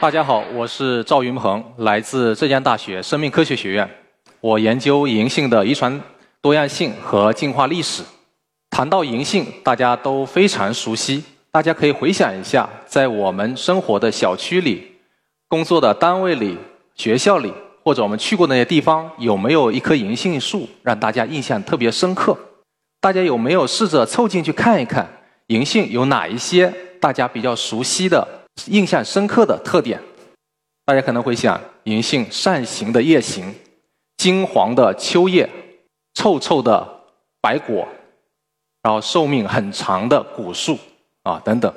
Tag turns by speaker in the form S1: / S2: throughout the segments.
S1: 大家好，我是赵云鹏，来自浙江大学生命科学学院。我研究银杏的遗传多样性和进化历史。谈到银杏，大家都非常熟悉。大家可以回想一下，在我们生活的小区里、工作的单位里、学校里，或者我们去过那些地方，有没有一棵银杏树让大家印象特别深刻？大家有没有试着凑近去看一看，银杏有哪一些大家比较熟悉的、印象深刻的特点？大家可能会想，银杏扇形的叶形。金黄的秋叶，臭臭的白果，然后寿命很长的古树啊等等。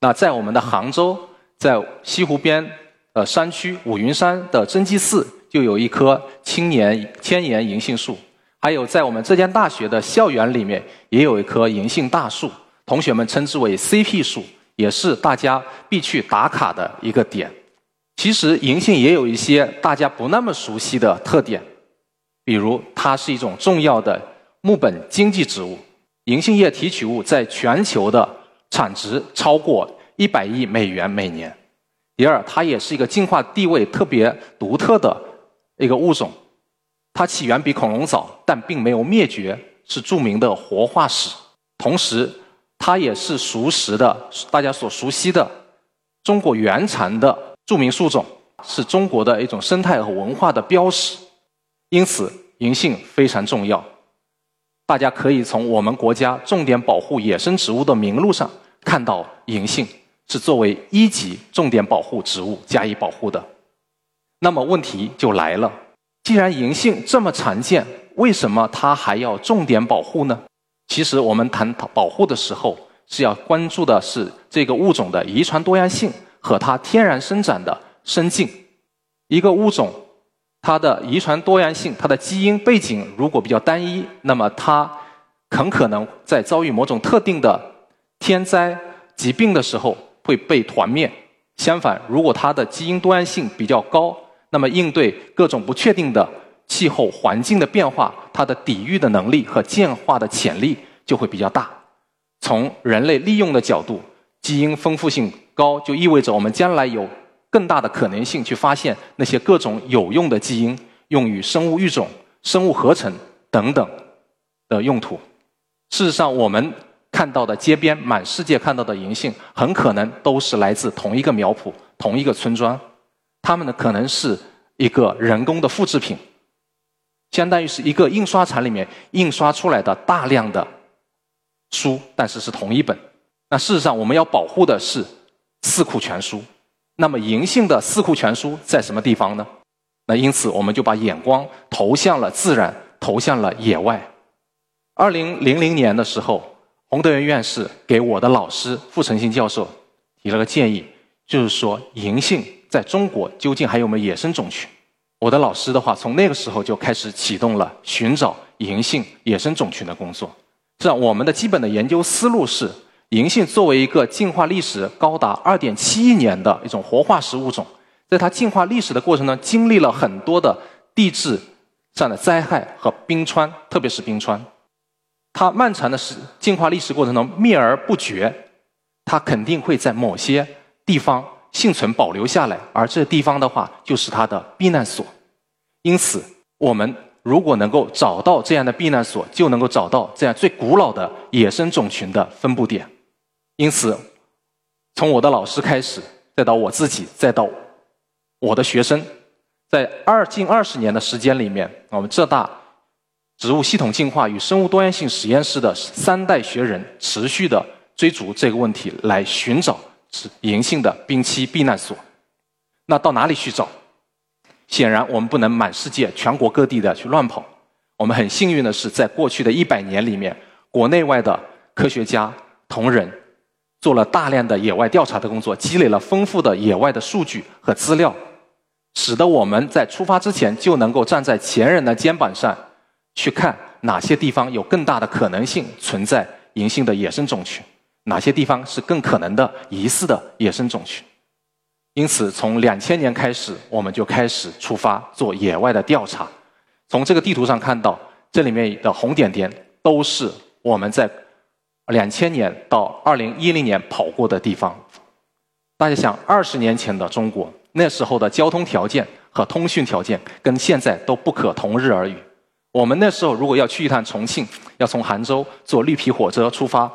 S1: 那在我们的杭州，在西湖边的山区五云山的真迹寺，就有一棵青年千年银杏树。还有在我们浙江大学的校园里面，也有一棵银杏大树，同学们称之为 CP 树，也是大家必去打卡的一个点。其实银杏也有一些大家不那么熟悉的特点，比如它是一种重要的木本经济植物，银杏叶提取物在全球的产值超过一百亿美元每年。第二，它也是一个进化地位特别独特的一个物种，它起源比恐龙早，但并没有灭绝，是著名的活化石。同时，它也是熟识的大家所熟悉的中国原产的。著名树种是中国的一种生态和文化的标识，因此银杏非常重要。大家可以从我们国家重点保护野生植物的名录上看到，银杏是作为一级重点保护植物加以保护的。那么问题就来了：既然银杏这么常见，为什么它还要重点保护呢？其实我们谈保护的时候，是要关注的是这个物种的遗传多样性。和它天然生长的生境，一个物种，它的遗传多样性，它的基因背景如果比较单一，那么它很可能在遭遇某种特定的天灾疾病的时候会被团灭。相反，如果它的基因多样性比较高，那么应对各种不确定的气候环境的变化，它的抵御的能力和进化的潜力就会比较大。从人类利用的角度，基因丰富性。高就意味着我们将来有更大的可能性去发现那些各种有用的基因，用于生物育种、生物合成等等的用途。事实上，我们看到的街边满世界看到的银杏，很可能都是来自同一个苗圃、同一个村庄。它们呢，可能是一个人工的复制品，相当于是一个印刷厂里面印刷出来的大量的书，但是是同一本。那事实上，我们要保护的是。四库全书，那么银杏的四库全书在什么地方呢？那因此我们就把眼光投向了自然，投向了野外。二零零零年的时候，洪德元院士给我的老师傅成新教授提了个建议，就是说银杏在中国究竟还有没有野生种群？我的老师的话，从那个时候就开始启动了寻找银杏野生种群的工作。这样，我们的基本的研究思路是。银杏作为一个进化历史高达二点七亿年的一种活化石物种，在它进化历史的过程中，经历了很多的地质上的灾害和冰川，特别是冰川。它漫长的时进化历史过程中灭而不绝，它肯定会在某些地方幸存保留下来，而这地方的话就是它的避难所。因此，我们。如果能够找到这样的避难所，就能够找到这样最古老的野生种群的分布点。因此，从我的老师开始，再到我自己，再到我的学生，在二近二十年的时间里面，我们浙大植物系统进化与生物多样性实验室的三代学人持续的追逐这个问题，来寻找是银杏的冰期避难所。那到哪里去找？显然，我们不能满世界、全国各地的去乱跑。我们很幸运的是，在过去的一百年里面，国内外的科学家同仁做了大量的野外调查的工作，积累了丰富的野外的数据和资料，使得我们在出发之前就能够站在前人的肩膀上，去看哪些地方有更大的可能性存在银杏的野生种群，哪些地方是更可能的疑似的野生种群。因此，从两千年开始，我们就开始出发做野外的调查。从这个地图上看到，这里面的红点点都是我们在两千年到二零一零年跑过的地方。大家想，二十年前的中国，那时候的交通条件和通讯条件跟现在都不可同日而语。我们那时候如果要去一趟重庆，要从杭州坐绿皮火车出发，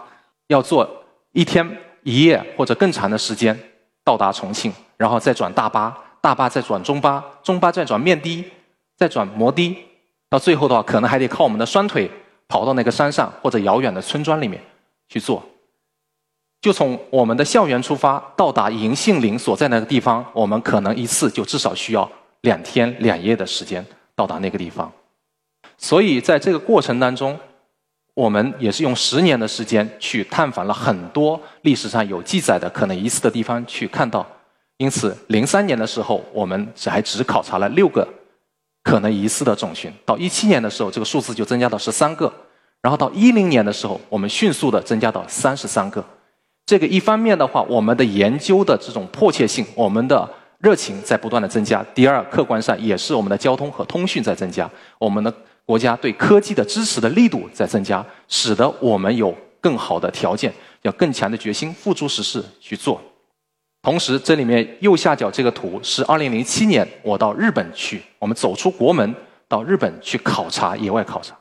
S1: 要坐一天一夜或者更长的时间到达重庆，然后再转大巴，大巴再转中巴，中巴再转面的，再转摩的，到最后的话，可能还得靠我们的双腿跑到那个山上或者遥远的村庄里面去做。就从我们的校园出发，到达银杏林所在那个地方，我们可能一次就至少需要两天两夜的时间到达那个地方。所以在这个过程当中，我们也是用十年的时间去探访了很多历史上有记载的可能疑似的地方去看到。因此，零三年的时候，我们只还只考察了六个可能疑似的种群；到一七年的时候，这个数字就增加到十三个；然后到一零年的时候，我们迅速的增加到三十三个。这个一方面的话，我们的研究的这种迫切性，我们的热情在不断的增加。第二，客观上也是我们的交通和通讯在增加，我们的国家对科技的支持的力度在增加，使得我们有更好的条件，要更强的决心付诸实施去做。同时，这里面右下角这个图是二零零七年我到日本去，我们走出国门到日本去考察野外考察，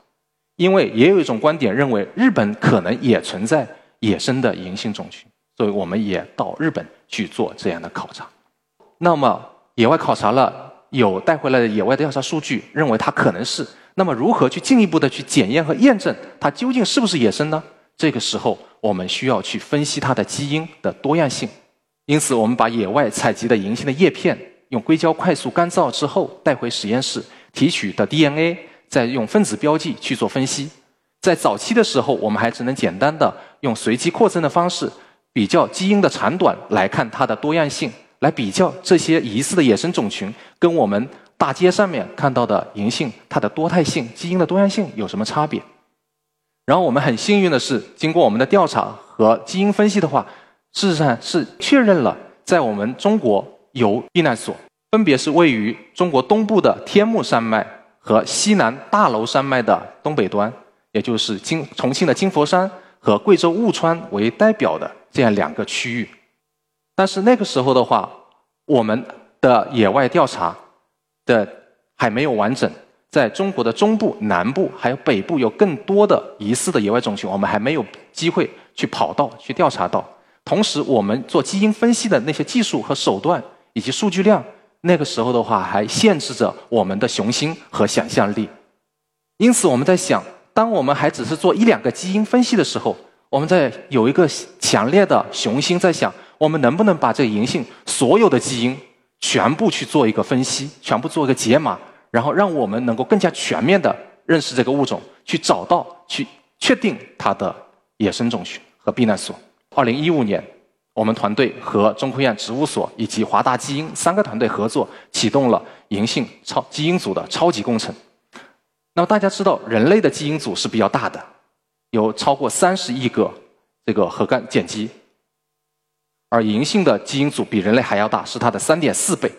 S1: 因为也有一种观点认为日本可能也存在。野生的银杏种群，所以我们也到日本去做这样的考察。那么野外考察了，有带回来的野外的调查数据，认为它可能是。那么如何去进一步的去检验和验证它究竟是不是野生呢？这个时候我们需要去分析它的基因的多样性。因此，我们把野外采集的银杏的叶片用硅胶快速干燥之后带回实验室提取的 DNA，再用分子标记去做分析。在早期的时候，我们还只能简单的用随机扩增的方式比较基因的长短来看它的多样性，来比较这些疑似的野生种群跟我们大街上面看到的银杏它的多态性、基因的多样性有什么差别。然后我们很幸运的是，经过我们的调查和基因分析的话，事实上是确认了在我们中国有避难所，分别是位于中国东部的天目山脉和西南大娄山脉的东北端。也就是金重庆的金佛山和贵州务川为代表的这样两个区域，但是那个时候的话，我们的野外调查的还没有完整，在中国的中部、南部还有北部有更多的疑似的野外种群，我们还没有机会去跑到去调查到。同时，我们做基因分析的那些技术和手段以及数据量，那个时候的话还限制着我们的雄心和想象力。因此，我们在想。当我们还只是做一两个基因分析的时候，我们在有一个强烈的雄心，在想我们能不能把这银杏所有的基因全部去做一个分析，全部做一个解码，然后让我们能够更加全面的认识这个物种，去找到、去确定它的野生种群和避难所。二零一五年，我们团队和中科院植物所以及华大基因三个团队合作，启动了银杏超基因组的超级工程。那么大家知道，人类的基因组是比较大的，有超过三十亿个这个核苷碱基，而银杏的基因组比人类还要大，是它的三点四倍。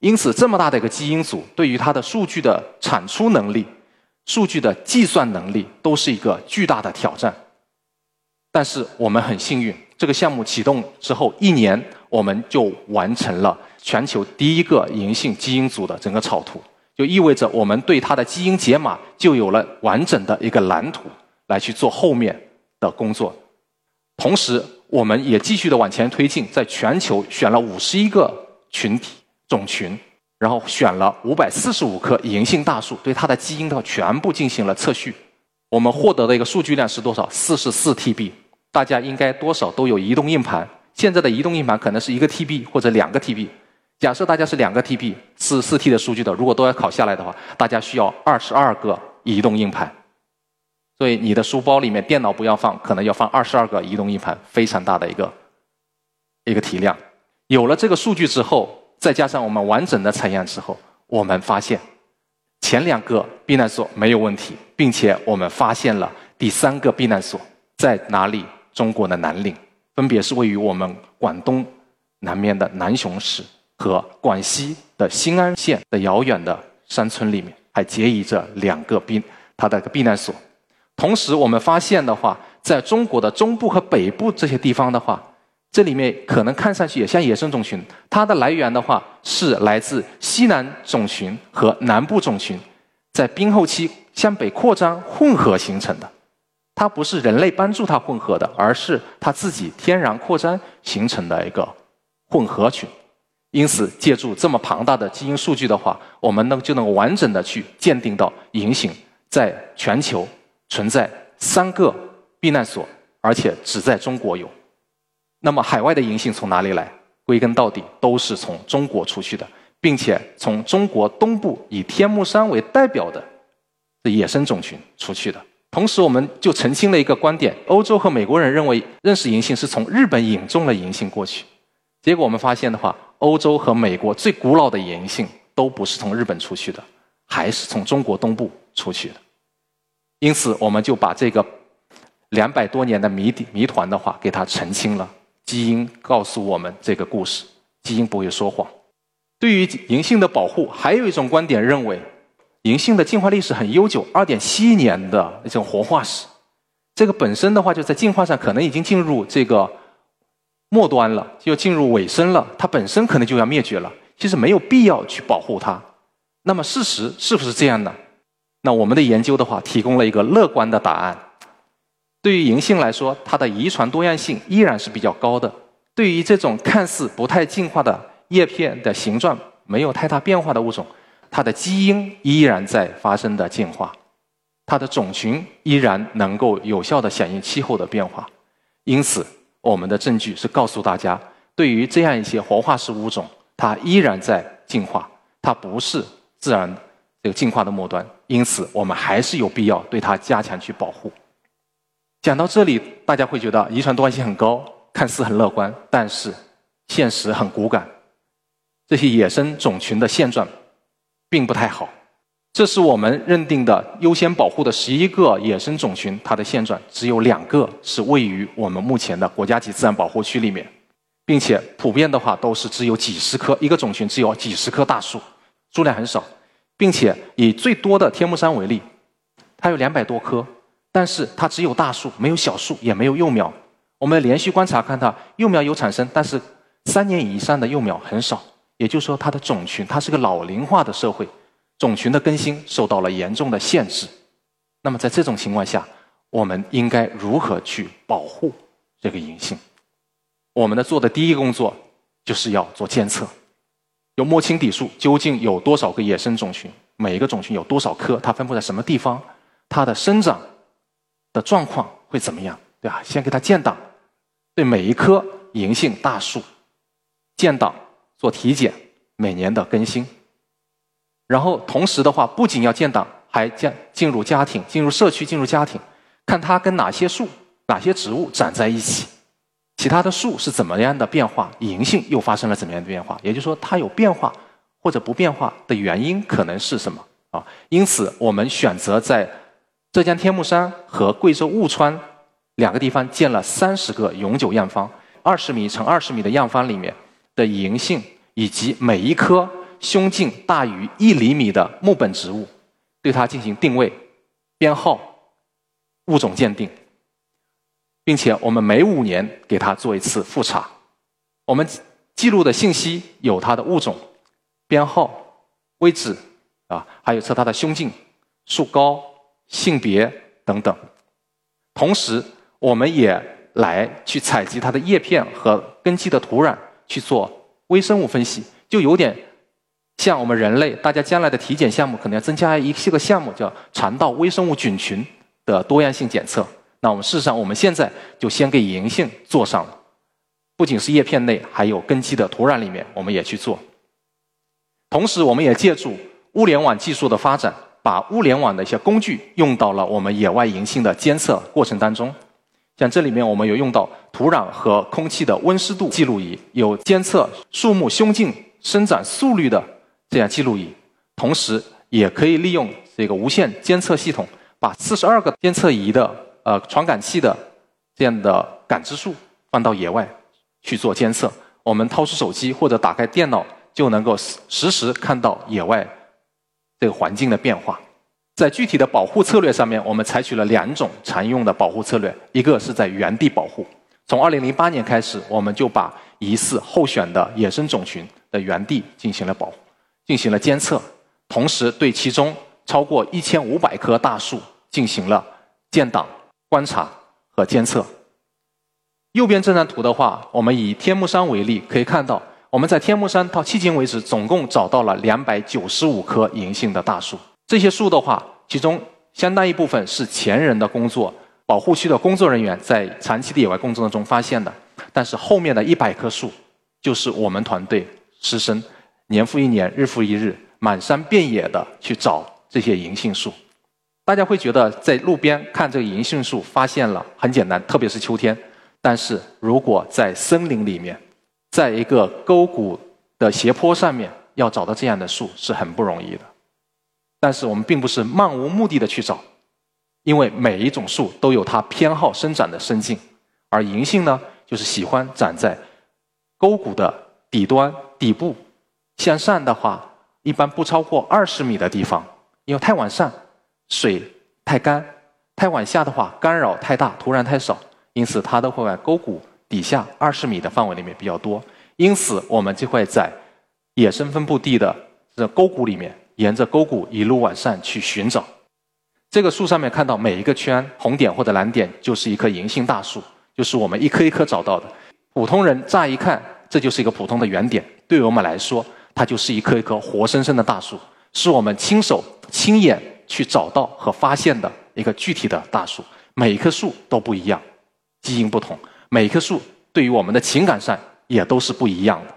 S1: 因此，这么大的一个基因组，对于它的数据的产出能力、数据的计算能力，都是一个巨大的挑战。但是我们很幸运，这个项目启动之后一年，我们就完成了全球第一个银杏基因组的整个草图。就意味着我们对它的基因解码就有了完整的一个蓝图来去做后面的工作，同时我们也继续的往前推进，在全球选了五十一个群体种群，然后选了五百四十五棵银杏大树，对它的基因的全部进行了测序。我们获得的一个数据量是多少？四十四 TB。大家应该多少都有移动硬盘，现在的移动硬盘可能是一个 TB 或者两个 TB。假设大家是两个 TB 四四 T 的数据的，如果都要考下来的话，大家需要二十二个移动硬盘。所以你的书包里面电脑不要放，可能要放二十二个移动硬盘，非常大的一个一个体量。有了这个数据之后，再加上我们完整的采样之后，我们发现前两个避难所没有问题，并且我们发现了第三个避难所在哪里？中国的南岭，分别是位于我们广东南面的南雄市。和广西的新安县的遥远的山村里面，还结谊着两个避它的避难所。同时，我们发现的话，在中国的中部和北部这些地方的话，这里面可能看上去也像野生种群，它的来源的话是来自西南种群和南部种群在冰后期向北扩张混合形成的。它不是人类帮助它混合的，而是它自己天然扩张形成的一个混合群。因此，借助这么庞大的基因数据的话，我们能就能完整的去鉴定到银杏在全球存在三个避难所，而且只在中国有。那么，海外的银杏从哪里来？归根到底都是从中国出去的，并且从中国东部以天目山为代表的野生种群出去的。同时，我们就澄清了一个观点：欧洲和美国人认为认识银杏是从日本引种了银杏过去。结果我们发现的话，欧洲和美国最古老的银杏都不是从日本出去的，还是从中国东部出去的。因此，我们就把这个两百多年的谜底谜团的话给它澄清了。基因告诉我们这个故事，基因不会说谎。对于银杏的保护，还有一种观点认为。银杏的进化历史很悠久，二点七亿年的一种活化石，这个本身的话就在进化上可能已经进入这个末端了，就进入尾声了，它本身可能就要灭绝了。其实没有必要去保护它。那么事实是不是这样呢？那我们的研究的话，提供了一个乐观的答案。对于银杏来说，它的遗传多样性依然是比较高的。对于这种看似不太进化的叶片的形状没有太大变化的物种。它的基因依然在发生的进化，它的种群依然能够有效的响应气候的变化，因此我们的证据是告诉大家，对于这样一些活化石物种，它依然在进化，它不是自然这个进化的末端，因此我们还是有必要对它加强去保护。讲到这里，大家会觉得遗传多样性很高，看似很乐观，但是现实很骨感，这些野生种群的现状。并不太好，这是我们认定的优先保护的十一个野生种群，它的现状只有两个是位于我们目前的国家级自然保护区里面，并且普遍的话都是只有几十棵，一个种群只有几十棵大树，数量很少，并且以最多的天目山为例，它有两百多棵，但是它只有大树，没有小树，也没有幼苗。我们连续观察看它幼苗有产生，但是三年以上的幼苗很少。也就是说，它的种群它是个老龄化的社会，种群的更新受到了严重的限制。那么在这种情况下，我们应该如何去保护这个银杏？我们的做的第一个工作就是要做监测，有摸清底数，究竟有多少个野生种群，每一个种群有多少棵，它分布在什么地方，它的生长的状况会怎么样，对吧？先给它建档，对每一棵银杏大树建档。做体检，每年的更新，然后同时的话，不仅要建档，还建进入家庭、进入社区、进入家庭，看它跟哪些树、哪些植物长在一起，其他的树是怎么样的变化，银杏又发生了怎么样的变化？也就是说，它有变化或者不变化的原因可能是什么啊？因此，我们选择在浙江天目山和贵州务川两个地方建了三十个永久样方，二十米乘二十米的样方里面。的银杏以及每一棵胸径大于一厘米的木本植物，对它进行定位、编号、物种鉴定，并且我们每五年给它做一次复查。我们记录的信息有它的物种、编号、位置啊，还有测它的胸径、树高、性别等等。同时，我们也来去采集它的叶片和根基的土壤。去做微生物分析，就有点像我们人类，大家将来的体检项目可能要增加一些个项目，叫肠道微生物菌群的多样性检测。那我们事实上，我们现在就先给银杏做上了，不仅是叶片内，还有根基的土壤里面，我们也去做。同时，我们也借助物联网技术的发展，把物联网的一些工具用到了我们野外银杏的监测过程当中。像这里面我们有用到土壤和空气的温湿度记录仪，有监测树木胸径生长速率的这样记录仪，同时也可以利用这个无线监测系统，把四十二个监测仪的呃传感器的这样的感知数放到野外去做监测。我们掏出手机或者打开电脑，就能够实时看到野外这个环境的变化。在具体的保护策略上面，我们采取了两种常用的保护策略，一个是在原地保护，从二零零八年开始，我们就把疑似候选的野生种群的原地进行了保护，进行了监测，同时对其中超过一千五百棵大树进行了建档、观察和监测。右边这张图的话，我们以天目山为例，可以看到我们在天目山到迄今为止，总共找到了两百九十五棵银杏的大树。这些树的话，其中相当一部分是前人的工作。保护区的工作人员在长期的野外工作当中发现的，但是后面的一百棵树，就是我们团队师生年复一年、日复一日、满山遍野的去找这些银杏树。大家会觉得在路边看这个银杏树发现了很简单，特别是秋天。但是如果在森林里面，在一个沟谷的斜坡上面要找到这样的树是很不容易的。但是我们并不是漫无目的的去找。因为每一种树都有它偏好生长的生境，而银杏呢，就是喜欢长在沟谷的底端、底部，向上的话，一般不超过二十米的地方。因为太往上，水太干；太往下的话，干扰太大，土壤太少，因此它都会在沟谷底下二十米的范围里面比较多。因此，我们就会在野生分布地的这沟谷里面，沿着沟谷一路往上去寻找。这个树上面看到每一个圈红点或者蓝点，就是一棵银杏大树，就是我们一棵一棵找到的。普通人乍一看，这就是一个普通的圆点，对于我们来说，它就是一棵一棵活生生的大树，是我们亲手亲眼去找到和发现的一个具体的大树。每一棵树都不一样，基因不同，每一棵树对于我们的情感上也都是不一样的。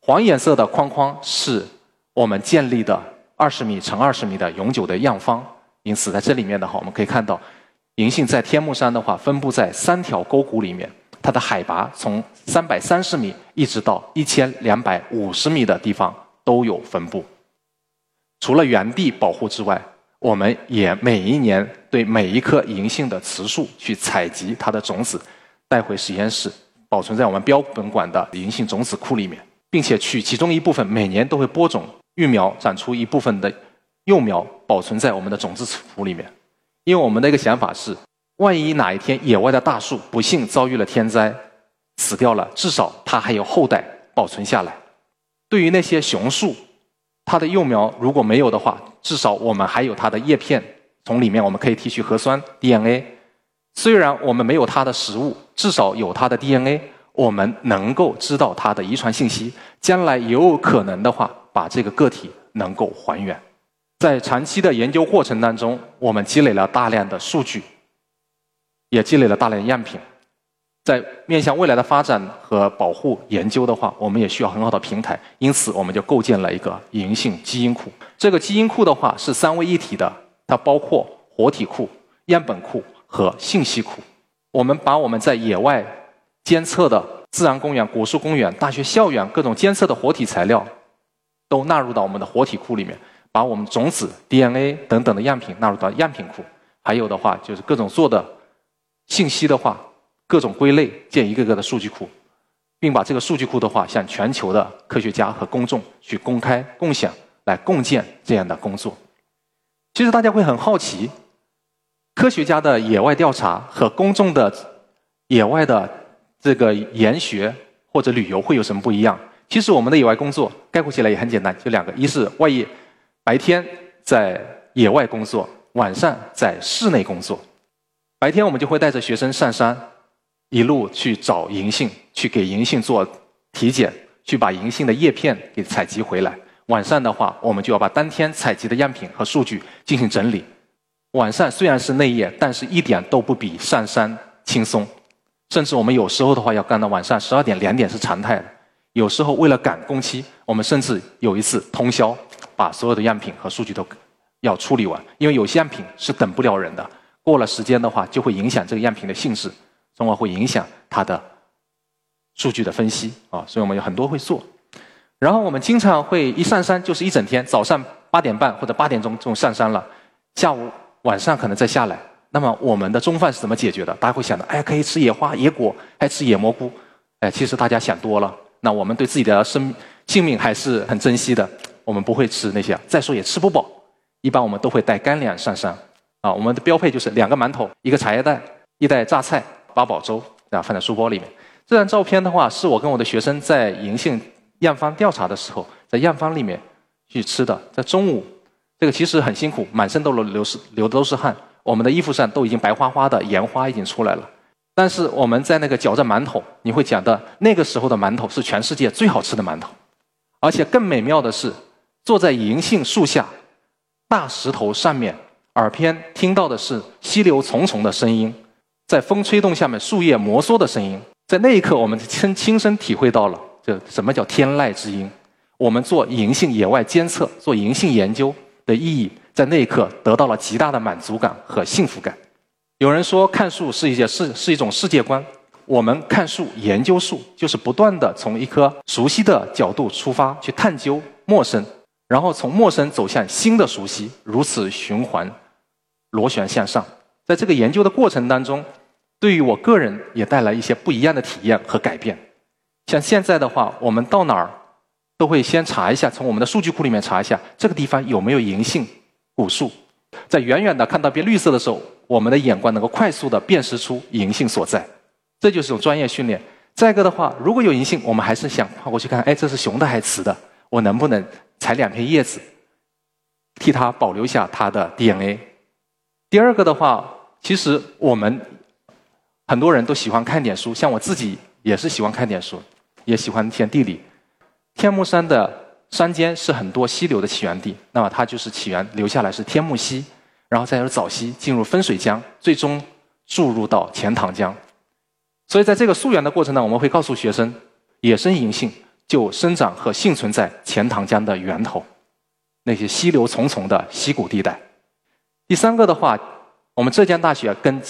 S1: 黄颜色的框框是我们建立的二十米乘二十米的永久的样方。因此，在这里面的话，我们可以看到，银杏在天目山的话，分布在三条沟谷里面，它的海拔从三百三十米一直到一千两百五十米的地方都有分布。除了原地保护之外，我们也每一年对每一棵银杏的雌树去采集它的种子，带回实验室，保存在我们标本馆的银杏种子库里面，并且取其中一部分，每年都会播种育苗，长出一部分的。幼苗保存在我们的种子库里面，因为我们的一个想法是，万一哪一天野外的大树不幸遭遇了天灾，死掉了，至少它还有后代保存下来。对于那些雄树，它的幼苗如果没有的话，至少我们还有它的叶片，从里面我们可以提取核酸 DNA。虽然我们没有它的食物，至少有它的 DNA，我们能够知道它的遗传信息，将来有可能的话，把这个个体能够还原。在长期的研究过程当中，我们积累了大量的数据，也积累了大量样品。在面向未来的发展和保护研究的话，我们也需要很好的平台，因此我们就构建了一个银杏基因库。这个基因库的话是三位一体的，它包括活体库、样本库和信息库。我们把我们在野外监测的自然公园、果树公园、大学校园各种监测的活体材料，都纳入到我们的活体库里面。把我们种子、DNA 等等的样品纳入到样品库，还有的话就是各种做的信息的话，各种归类建一个个的数据库，并把这个数据库的话向全球的科学家和公众去公开共享，来共建这样的工作。其实大家会很好奇，科学家的野外调查和公众的野外的这个研学或者旅游会有什么不一样？其实我们的野外工作概括起来也很简单，就两个：一是外业。白天在野外工作，晚上在室内工作。白天我们就会带着学生上山，一路去找银杏，去给银杏做体检，去把银杏的叶片给采集回来。晚上的话，我们就要把当天采集的样品和数据进行整理。晚上虽然是内夜，但是一点都不比上山轻松。甚至我们有时候的话要干到晚上十二点、两点是常态的。有时候为了赶工期，我们甚至有一次通宵。把所有的样品和数据都要处理完，因为有些样品是等不了人的。过了时间的话，就会影响这个样品的性质，从而会影响它的数据的分析啊。所以我们有很多会做。然后我们经常会一上山就是一整天，早上八点半或者八点钟这种上山了，下午晚上可能再下来。那么我们的中饭是怎么解决的？大家会想到，哎，可以吃野花、野果，还吃野蘑菇。哎，其实大家想多了。那我们对自己的生性命还是很珍惜的。我们不会吃那些，再说也吃不饱。一般我们都会带干粮上山。啊，我们的标配就是两个馒头，一个茶叶蛋，一袋榨菜，八宝粥，啊，放在书包里面。这张照片的话，是我跟我的学生在银杏样方调查的时候，在样方里面去吃的。在中午，这个其实很辛苦，满身都流流是流的都是汗，我们的衣服上都已经白花花的，盐花已经出来了。但是我们在那个嚼着馒头，你会讲的那个时候的馒头是全世界最好吃的馒头，而且更美妙的是，坐在银杏树下，大石头上面，耳边听到的是溪流淙淙的声音，在风吹动下面树叶摩挲的声音，在那一刻我们亲亲身体会到了这什么叫天籁之音。我们做银杏野外监测、做银杏研究的意义，在那一刻得到了极大的满足感和幸福感。有人说看树是一件是是一种世界观，我们看树研究树，就是不断的从一棵熟悉的角度出发去探究陌生，然后从陌生走向新的熟悉，如此循环螺旋向上。在这个研究的过程当中，对于我个人也带来一些不一样的体验和改变。像现在的话，我们到哪儿都会先查一下，从我们的数据库里面查一下这个地方有没有银杏古树，在远远的看到变绿色的时候。我们的眼光能够快速的辨识出银杏所在，这就是种专业训练。再一个的话，如果有银杏，我们还是想跨过去看，哎，这是雄的还是雌的？我能不能采两片叶子，替它保留下它的 DNA？第二个的话，其实我们很多人都喜欢看点书，像我自己也是喜欢看点书，也喜欢填地理。天目山的山间是很多溪流的起源地，那么它就是起源留下来是天目溪。然后再由早溪进入分水江，最终注入到钱塘江。所以在这个溯源的过程呢，我们会告诉学生，野生银杏就生长和幸存在钱塘江的源头，那些溪流重重的溪谷地带。第三个的话，我们浙江大学跟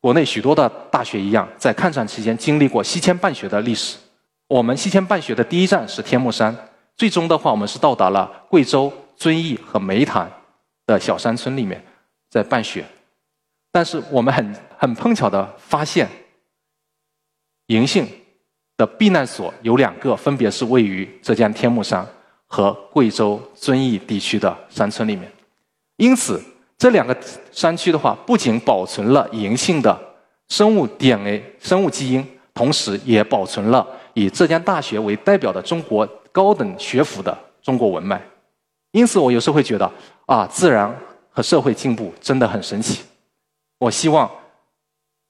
S1: 国内许多的大学一样，在抗战期间经历过西迁办学的历史。我们西迁办学的第一站是天目山，最终的话，我们是到达了贵州遵义和湄潭。的小山村里面，在办学，但是我们很很碰巧的发现，银杏的避难所有两个，分别是位于浙江天目山和贵州遵义地区的山村里面。因此，这两个山区的话，不仅保存了银杏的生物 DNA、生物基因，同时也保存了以浙江大学为代表的中国高等学府的中国文脉。因此，我有时候会觉得，啊，自然和社会进步真的很神奇。我希望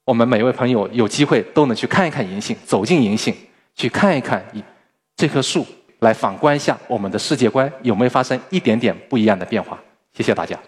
S1: 我们每位朋友有机会都能去看一看银杏，走进银杏，去看一看这棵树，来反观一下我们的世界观有没有发生一点点不一样的变化。谢谢大家。